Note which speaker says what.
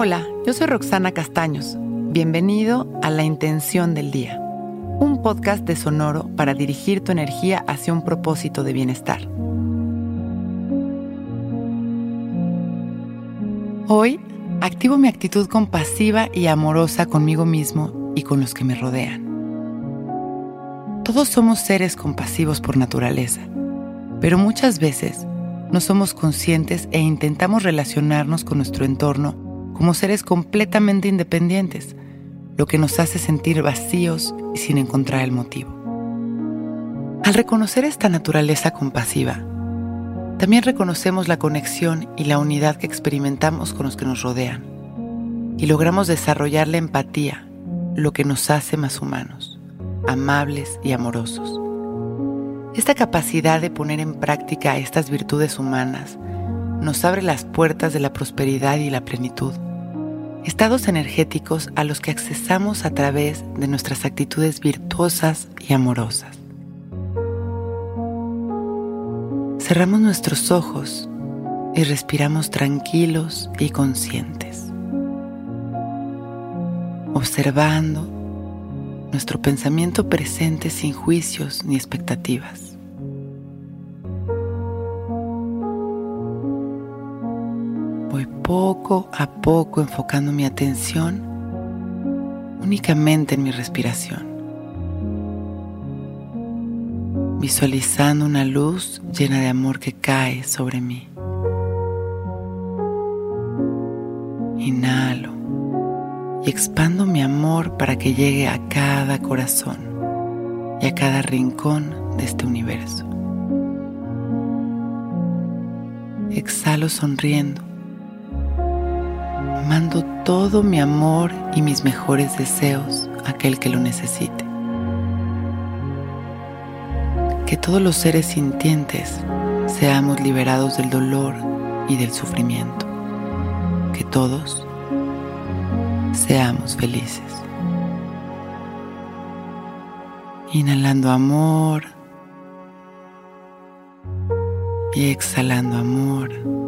Speaker 1: Hola, yo soy Roxana Castaños. Bienvenido a La Intención del Día, un podcast de Sonoro para dirigir tu energía hacia un propósito de bienestar. Hoy activo mi actitud compasiva y amorosa conmigo mismo y con los que me rodean. Todos somos seres compasivos por naturaleza, pero muchas veces no somos conscientes e intentamos relacionarnos con nuestro entorno como seres completamente independientes, lo que nos hace sentir vacíos y sin encontrar el motivo. Al reconocer esta naturaleza compasiva, también reconocemos la conexión y la unidad que experimentamos con los que nos rodean y logramos desarrollar la empatía, lo que nos hace más humanos, amables y amorosos. Esta capacidad de poner en práctica estas virtudes humanas nos abre las puertas de la prosperidad y la plenitud estados energéticos a los que accesamos a través de nuestras actitudes virtuosas y amorosas. Cerramos nuestros ojos y respiramos tranquilos y conscientes, observando nuestro pensamiento presente sin juicios ni expectativas. Poco a poco enfocando mi atención únicamente en mi respiración, visualizando una luz llena de amor que cae sobre mí. Inhalo y expando mi amor para que llegue a cada corazón y a cada rincón de este universo. Exhalo sonriendo mando todo mi amor y mis mejores deseos a aquel que lo necesite. Que todos los seres sintientes seamos liberados del dolor y del sufrimiento. Que todos seamos felices. Inhalando amor y exhalando amor.